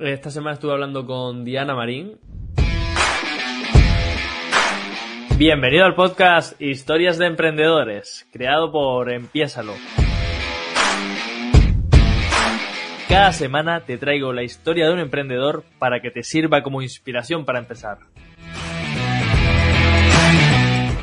Esta semana estuve hablando con Diana Marín. Bienvenido al podcast Historias de Emprendedores, creado por Empiésalo. Cada semana te traigo la historia de un emprendedor para que te sirva como inspiración para empezar.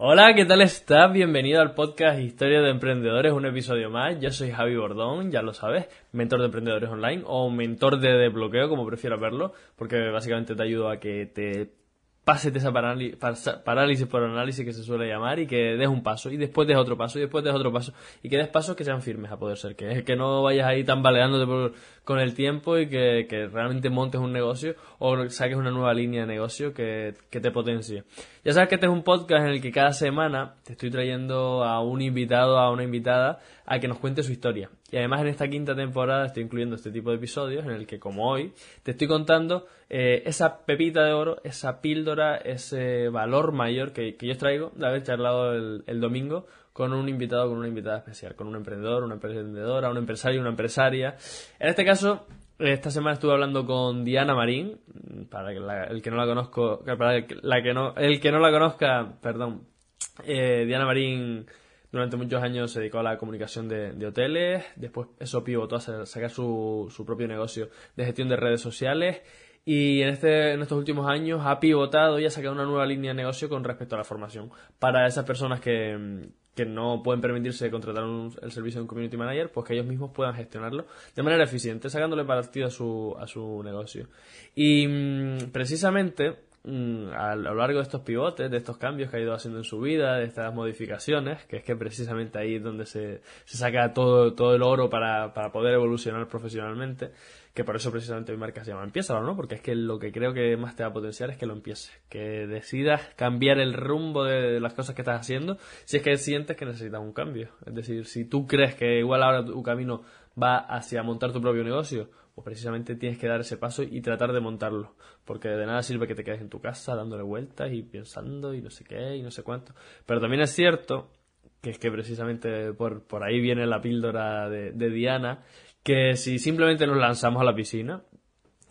Hola, ¿qué tal estás? Bienvenido al podcast Historia de Emprendedores, un episodio más. Yo soy Javi Bordón, ya lo sabes, mentor de emprendedores online o mentor de desbloqueo, como prefieras verlo, porque básicamente te ayudo a que te pásete esa parálisis por análisis que se suele llamar y que des un paso y después des otro paso y después des otro paso y que des pasos que sean firmes a poder ser, que, que no vayas ahí tambaleándote con el tiempo y que, realmente montes un negocio o saques una nueva línea de negocio que, que te potencie. Ya sabes que este es un podcast en el que cada semana te estoy trayendo a un invitado, a una invitada, a que nos cuente su historia. Y además en esta quinta temporada estoy incluyendo este tipo de episodios en el que, como hoy, te estoy contando eh, esa pepita de oro, esa píldora, ese valor mayor que, yo traigo de haber charlado el, domingo con un invitado, con una invitada especial, con un emprendedor, una emprendedora, un empresario, una empresaria. En este caso, esta semana estuve hablando con Diana Marín, para el que no la conozco, para la que no, el que no la conozca, perdón, eh, Diana Marín durante muchos años se dedicó a la comunicación de, hoteles, después eso pivotó a sacar su, su, propio negocio de gestión de redes sociales y en, este, en estos últimos años ha pivotado y ha sacado una nueva línea de negocio con respecto a la formación. Para esas personas que, que no pueden permitirse contratar el servicio de un community manager, pues que ellos mismos puedan gestionarlo de manera eficiente, sacándole partido a su, a su negocio. Y mm, precisamente a lo largo de estos pivotes, de estos cambios que ha ido haciendo en su vida, de estas modificaciones, que es que precisamente ahí es donde se, se saca todo, todo el oro para, para poder evolucionar profesionalmente, que por eso precisamente mi marca se llama Empieza, ¿no? Porque es que lo que creo que más te va a potenciar es que lo empieces, que decidas cambiar el rumbo de las cosas que estás haciendo, si es que sientes que necesitas un cambio. Es decir, si tú crees que igual ahora tu camino va hacia montar tu propio negocio, pues precisamente tienes que dar ese paso y tratar de montarlo. Porque de nada sirve que te quedes en tu casa dándole vueltas y pensando y no sé qué y no sé cuánto. Pero también es cierto que es que precisamente por, por ahí viene la píldora de, Diana, que si simplemente nos lanzamos a la piscina,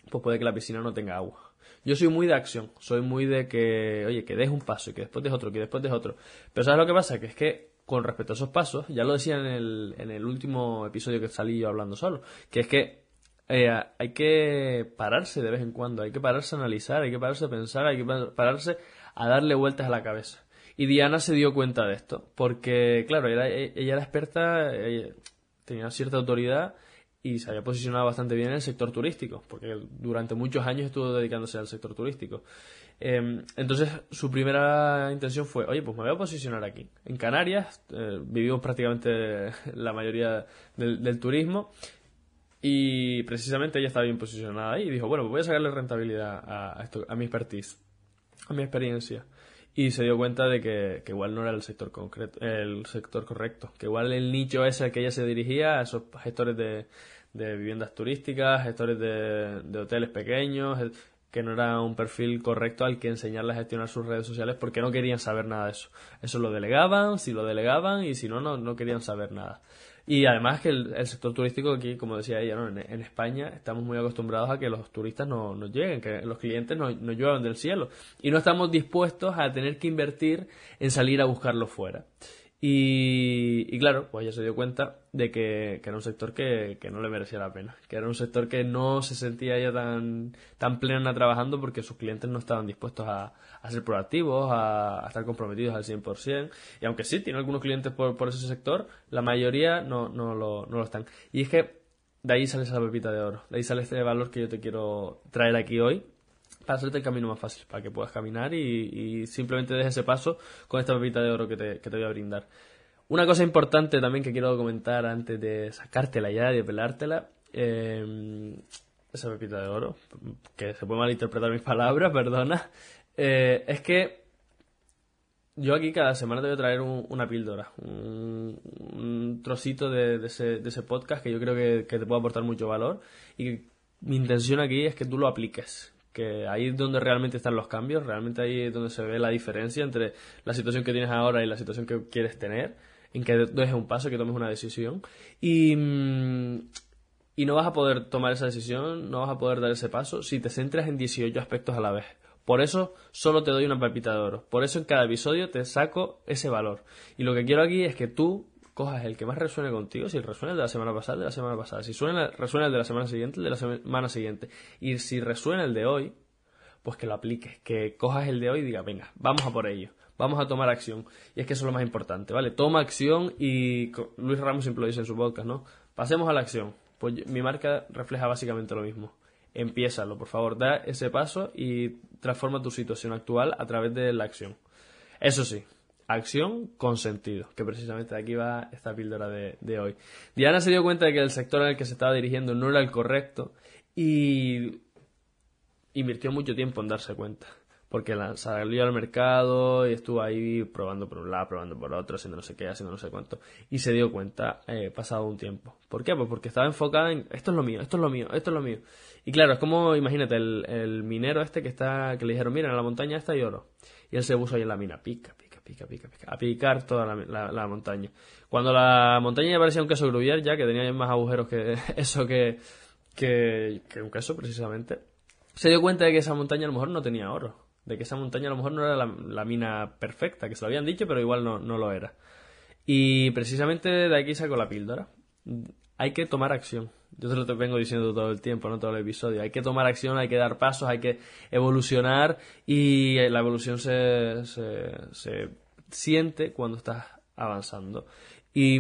pues puede que la piscina no tenga agua. Yo soy muy de acción, soy muy de que, oye, que des un paso y que después des otro, que después des otro. Pero ¿sabes lo que pasa? Que es que con respecto a esos pasos, ya lo decía en el, en el último episodio que salí yo hablando solo, que es que eh, hay que pararse de vez en cuando, hay que pararse a analizar, hay que pararse a pensar, hay que pararse a darle vueltas a la cabeza. Y Diana se dio cuenta de esto, porque, claro, ella, era experta, tenía cierta autoridad y se había posicionado bastante bien en el sector turístico, porque durante muchos años estuvo dedicándose al sector turístico. Em, entonces, su primera intención fue, oye, pues me voy a posicionar aquí. En Canarias eh, vivimos prácticamente la mayoría del turismo y precisamente ella estaba bien posicionada ahí y dijo, bueno, pues voy a sacarle rentabilidad a, esto, a mi expertise, a mi experiencia. Y se dio cuenta de que, igual no era el sector concreto, el sector correcto, que igual el nicho ese al que ella se dirigía, a esos gestores de, viviendas turísticas, gestores de, de hoteles pequeños, que no era un perfil correcto al que enseñarle a gestionar sus redes sociales porque no querían saber nada de eso. Eso lo delegaban, si lo delegaban y si no, no, no querían saber nada. Y además que el, sector turístico aquí, como decía ella, ¿no? en, España estamos muy acostumbrados a que los turistas no, nos lleguen, que los clientes no, no lluevan del cielo. Y no estamos dispuestos a tener que invertir en salir a buscarlo fuera. Y, claro, pues ella se dio cuenta de que, era un sector que, no le merecía la pena, que era un sector que no se sentía ella tan, tan plena trabajando porque sus clientes no estaban dispuestos a, ser proactivos, a, estar comprometidos al 100%. Y aunque sí, tiene algunos clientes por, por ese sector, la mayoría no, no, lo, no lo están. Y es que de ahí sale esa pepita de oro, de ahí sale este valor que yo te quiero traer aquí hoy hacerte el camino más fácil, para que puedas caminar y, simplemente des ese paso con esta pepita de oro que te, voy a brindar. Una cosa importante también que quiero comentar antes de sacártela ya, de pelártela, eh, esa pepita de oro, que se puede malinterpretar mis palabras, perdona, eh, es que yo aquí cada semana te voy a traer una píldora, un, trocito de, ese, de, ese, podcast que yo creo que, que te puede aportar mucho valor y mi intención aquí es que tú lo apliques, que ahí es donde realmente están los cambios, realmente ahí es donde se ve la diferencia entre la situación que tienes ahora y la situación que quieres tener, en que des un paso, que tomes una decisión. Y, mm, Y no vas a poder tomar esa decisión, no vas a poder dar ese paso si te centras en 18 aspectos a la vez. Por eso solo te doy una pepita de oro. Por eso en cada episodio te saco ese valor. Y lo que quiero aquí es que tú cojas el que más resuene contigo, si resuena el de la semana pasada, de la semana pasada, si suena, resuena el de la semana siguiente, el de la semana siguiente, y si resuena el de hoy, pues que lo apliques, que cojas el de hoy y diga, venga, vamos a por ello, vamos a tomar acción. Y es que eso es lo más importante, ¿vale? Toma acción y Luis Ramos siempre lo dice en su podcast, ¿no? Pasemos a la acción. Pues mi marca refleja básicamente lo mismo. Empiézalo, por favor, da ese paso y transforma tu situación actual a través de la acción. Eso sí, acción con sentido, que precisamente de aquí va esta píldora de, hoy. Diana se dio cuenta de que el sector el que se estaba dirigiendo no era el correcto y invirtió mucho tiempo en darse cuenta. Porque salió al mercado y estuvo ahí probando por un lado, probando por otro, haciendo no sé qué, haciendo no sé cuánto. Y se dio cuenta eh, pasado un tiempo. ¿Por qué? Pues porque estaba enfocada en esto es lo mío, esto es lo mío, esto es lo mío. Y claro, es como, imagínate, el, el minero este que está, que le dijeron, mira, en la montaña está hay oro. Y él se puso ahí en la mina, pica, pica pica, pica, pica, a picar toda la, montaña. Cuando la montaña ya parecía un queso gruyere, ya que tenía más agujeros que eso que, que, un queso, precisamente, se dio cuenta de que esa montaña a lo mejor no tenía oro. De que esa montaña a lo mejor no era la, mina perfecta, que se lo habían dicho, pero igual no, no lo era. Y precisamente de aquí saco la píldora. Hay que tomar acción. Yo te lo vengo diciendo todo el tiempo, no todo el episodio. Hay que tomar acción, hay que dar pasos, hay que evolucionar y la evolución se, se, siente cuando estás avanzando. Y,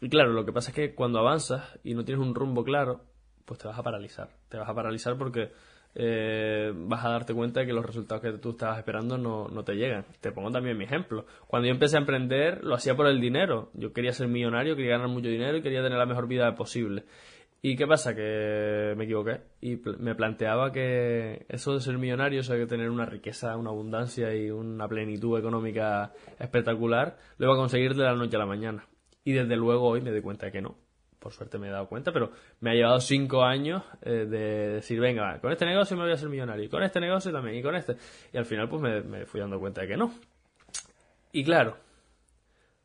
y, claro, lo que pasa es que cuando avanzas y no tienes un rumbo claro, pues te vas a paralizar. Te vas a paralizar porque eh, vas a darte cuenta de que los resultados que tú estabas esperando no, no, te llegan. Te pongo también mi ejemplo. Cuando yo empecé a emprender, lo hacía por el dinero. Yo quería ser millonario, quería ganar mucho dinero y quería tener la mejor vida posible. ¿Y qué pasa? Que me equivoqué y me planteaba que eso de ser millonario, eso de tener una riqueza, una abundancia y una plenitud económica espectacular, lo iba a conseguir de la noche a la mañana. Y desde luego hoy me doy cuenta de que no. Por suerte me he dado cuenta, pero me ha llevado cinco años eh, de decir, venga, con este negocio me voy a ser millonario, y con este negocio también, y con este. Y al final pues me, fui dando cuenta de que no. Y claro,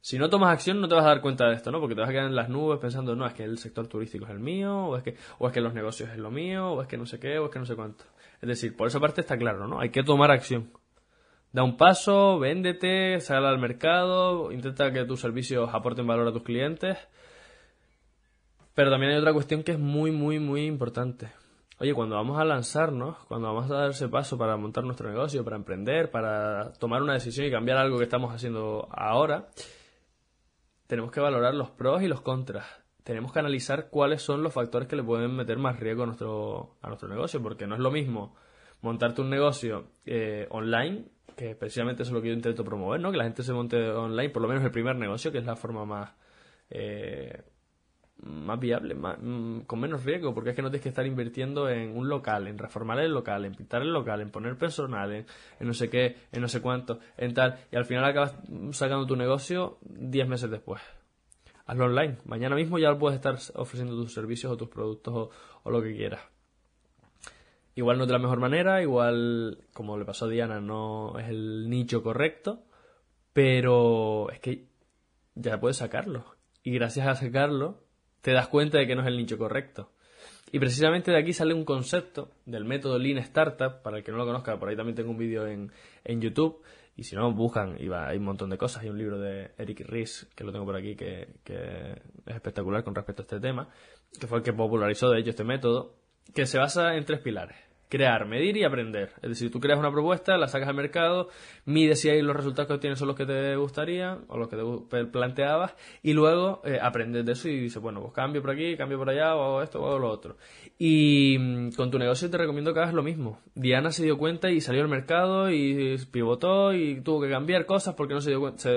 si no tomas acción no te vas a dar cuenta de esto, ¿no? Porque te vas a quedar en las nubes pensando, no, es que el sector turístico es el mío, o es que, o es que los negocios es lo mío, o es que no sé qué, o es que no sé cuánto. Es decir, por esa parte está claro, ¿no? Hay que tomar acción. Da un paso, véndete, sal al mercado, intenta que tus servicios aporten valor a tus clientes. Pero también hay otra cuestión que es muy, muy, muy importante. Oye, cuando vamos a lanzarnos, cuando vamos a dar ese paso para montar nuestro negocio, para emprender, para tomar una decisión y cambiar algo que estamos haciendo ahora, tenemos que valorar los pros y los contras. Tenemos que analizar cuáles son los factores que le pueden meter más riesgo a nuestro, a nuestro negocio, porque no es lo mismo montarte un negocio eh, online, que precisamente eso es lo que yo intento promover, ¿no? Que la gente se monte online, por lo menos el primer negocio, que es la forma más eh, más viable, mm, con menos riesgo, porque es que no tienes que estar invirtiendo en un local, en reformar el local, en pintar el local, en poner personal, en, no sé qué, en no sé cuánto, en tal, y al final acabas sacando tu negocio 10 meses después. Hazlo online, mañana mismo ya puedes estar ofreciendo tus servicios o tus productos o, lo que quieras. Igual no de la mejor manera, igual como le pasó a Diana no es el nicho correcto, pero es que ya puedes sacarlo. Y gracias a sacarlo, te das cuenta de que no es el nicho correcto. Y precisamente de aquí sale un concepto del método Lean Startup, para el que no lo conozca, por ahí también tengo un vídeo en, en YouTube, y si no, buscan, y va, hay un montón de cosas, hay un libro de Eric Ries, que lo tengo por aquí, que, que es espectacular con respecto a este tema, que fue el que popularizó de hecho este método, que se basa en tres pilares crear, medir y aprender. Es decir, tú creas una propuesta, la sacas al mercado, mides si hay los resultados que obtienes son los que te gustarían o los que te planteabas y luego eh, aprendes de eso y dices, bueno, pues cambio por aquí, cambio por allá, o hago esto, o hago lo otro. Y mm, con tu negocio te recomiendo que hagas lo mismo. Diana se dio cuenta y salió al mercado y pivotó y tuvo que cambiar cosas porque no se dio cuenta,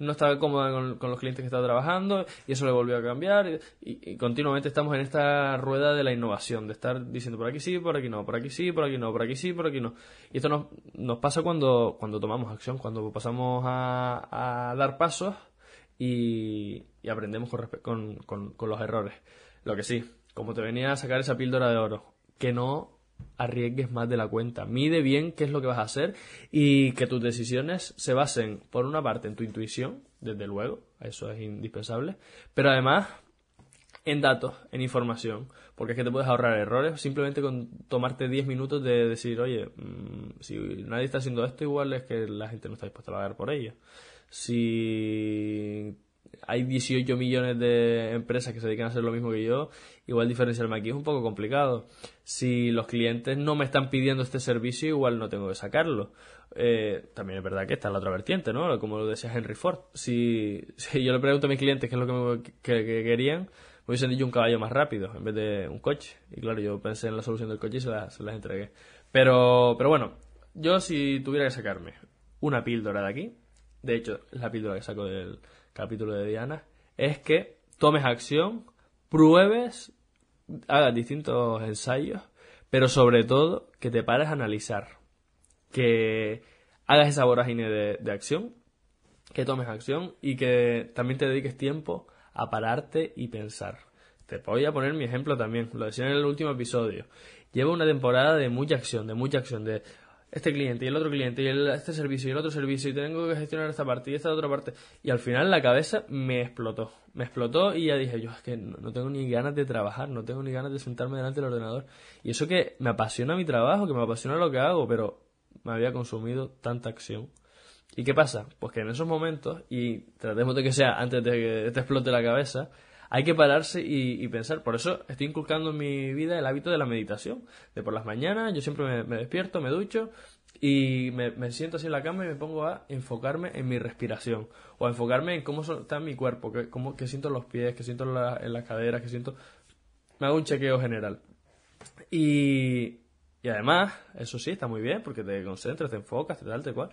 no estaba cómoda con, los clientes que estaba trabajando y eso le volvió a cambiar y, continuamente estamos en esta rueda de la innovación, de estar diciendo por aquí sí, por aquí no, por aquí sí, por aquí no, por aquí sí, por aquí no. Y esto nos, nos pasa cuando, cuando tomamos acción, cuando pasamos a, dar pasos y, aprendemos con, con, con los errores. Lo que sí, como te venía a sacar esa píldora de oro, que no arriesgues más de la cuenta. Mide bien qué es lo que vas a hacer y que tus decisiones se basen, por una parte, en tu intuición, desde luego, eso es indispensable, pero además en datos, en información, porque es que te puedes ahorrar errores simplemente con tomarte 10 minutos de decir, oye, mm, si nadie está haciendo esto, igual es que la gente no está dispuesta a pagar por ello. Si hay 18 millones de empresas que se dedican a hacer lo mismo que yo, igual diferenciarme aquí es un poco complicado. Si los clientes no me están pidiendo este servicio, igual no tengo que sacarlo. Eh, también es verdad que está la otra vertiente, ¿no? Como lo decía Henry Ford. Si, yo le pregunto a mis clientes qué es lo que, me, que, querían, me hubiesen dicho un caballo más rápido en vez de un coche. Y claro, yo pensé en la solución del coche y se, las entregué. Pero, pero bueno, yo si tuviera que sacarme una píldora de aquí, de hecho es la píldora que saco del capítulo de Diana, es que tomes acción, pruebes, hagas distintos ensayos, pero sobre todo que te pares a analizar, que hagas esa vorágine de, de acción, que tomes acción y que también te dediques tiempo a pararte y pensar. Te voy a poner mi ejemplo también, lo decía en el último episodio. Llevo una temporada de mucha acción, de mucha acción, de este cliente y el otro cliente y este servicio y el otro servicio y tengo que gestionar esta parte y esta otra parte. Y al final la cabeza me explotó. Me explotó y ya dije yo, es que no, tengo ni ganas de trabajar, no tengo ni ganas de sentarme delante del ordenador. Y eso que me apasiona mi trabajo, que me apasiona lo que hago, pero me había consumido tanta acción. ¿Y qué pasa? Pues que en esos momentos, y tratemos de que sea antes de que te explote la cabeza, hay que pararse y, pensar. Por eso estoy inculcando en mi vida el hábito de la meditación. De por las mañanas, yo siempre me, despierto, me ducho y me, siento así en la cama y me pongo a enfocarme en mi respiración o a enfocarme en cómo está mi cuerpo, que, cómo, que siento los pies, que siento en las caderas, que siento... Me hago un chequeo general. Y, y además, eso sí, está muy bien porque te concentras, te enfocas, te tal, te cual.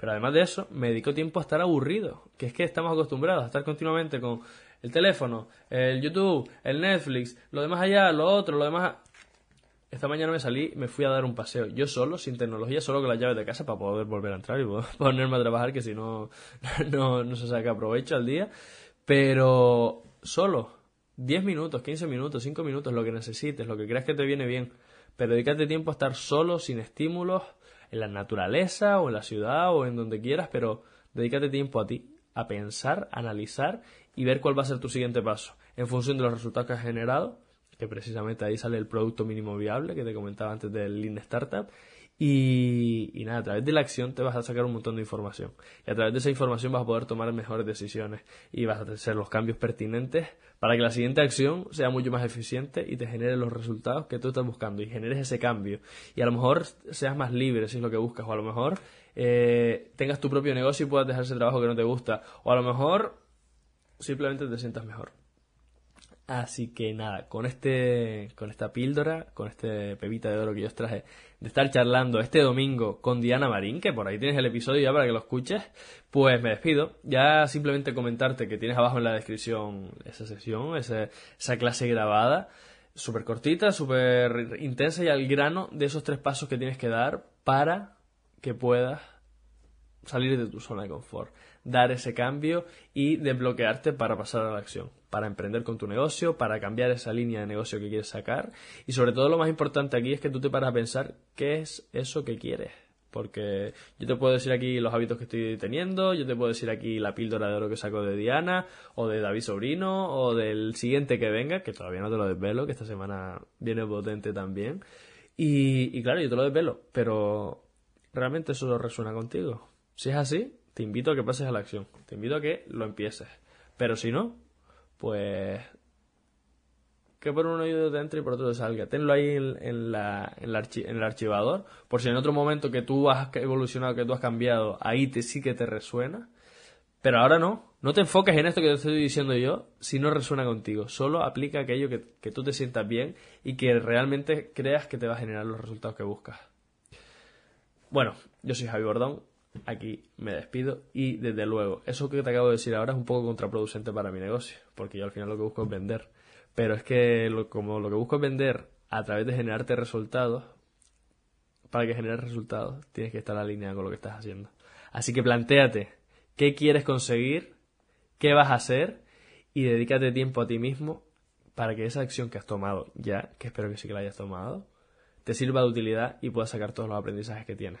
Pero además de eso, me dedico tiempo a estar aburrido, que es que estamos acostumbrados a estar continuamente con el teléfono, el YouTube, el Netflix, lo demás allá, lo otro, lo demás... Esta mañana me salí, me fui a dar un paseo, yo solo, sin tecnología, solo con las llaves de casa para poder volver a entrar y ponerme a trabajar, que si no, no, no se saca provecho al día. Pero solo, 10 minutos, 15 minutos, 5 minutos, lo que necesites, lo que creas que te viene bien. Pero dedícate tiempo a estar solo, sin estímulos, en la naturaleza o en la ciudad o en donde quieras, pero dedícate tiempo a ti, a pensar, a analizar y ver cuál va a ser tu siguiente paso en función de los resultados que has generado, que precisamente ahí sale el producto mínimo viable que te comentaba antes del Lean Startup. Y, nada, a través de la acción te vas a sacar un montón de información. Y a través de esa información vas a poder tomar mejores decisiones y vas a hacer los cambios pertinentes para que la siguiente acción sea mucho más eficiente y te genere los resultados que tú estás buscando y generes ese cambio. Y a lo mejor seas más libre si es lo que buscas, o a lo mejor eh, tengas tu propio negocio y puedas dejar ese trabajo que no te gusta, o a lo mejor simplemente te sientas mejor. Así que nada, con este, con esta píldora, con este pepita de oro que yo os traje, de estar charlando este domingo con Diana Marín, que por ahí tienes el episodio ya para que lo escuches, pues me despido. Ya simplemente comentarte que tienes abajo en la descripción esa sesión, esa, esa clase grabada, súper cortita, súper intensa y al grano de esos tres pasos que tienes que dar para que puedas salir de tu zona de confort dar ese cambio y desbloquearte para pasar a la acción, para emprender con tu negocio, para cambiar esa línea de negocio que quieres sacar y sobre todo lo más importante aquí es que tú te paras a pensar qué es eso que quieres. Porque yo te puedo decir aquí los hábitos que estoy teniendo, yo te puedo decir aquí la píldora de oro que saco de Diana, o de David Sobrino, o del siguiente que venga, que todavía no te lo desvelo, que esta semana viene potente también. Y, y claro, yo te lo desvelo, pero ¿realmente eso resuena contigo? Si es así, te invito a que pases a la acción, te invito a que lo empieces. Pero si no, pues que por un oído te entre y por otro te salga. Tenlo ahí en, el archivador, por si en otro momento que tú has evolucionado, que tú has cambiado, ahí te, sí que te resuena. Pero ahora no, no te enfoques en esto que te estoy diciendo yo si no resuena contigo. Solo aplica aquello que, que tú te sientas bien y que realmente creas que te va a generar los resultados que buscas. Bueno, yo soy Javi Bordón, aquí me despido y desde luego, eso que te acabo de decir ahora es un poco contraproducente para mi negocio, porque yo al final lo que busco es vender. Pero es que como lo que busco es vender a través de generarte resultados, para que generes resultados tienes que estar alineado con lo que estás haciendo. Así que planteate qué quieres conseguir, qué vas a hacer y dedícate tiempo a ti mismo para que esa acción que has tomado ya, que espero que sí que la hayas tomado, te sirva de utilidad y puedas sacar todos los aprendizajes que tienes.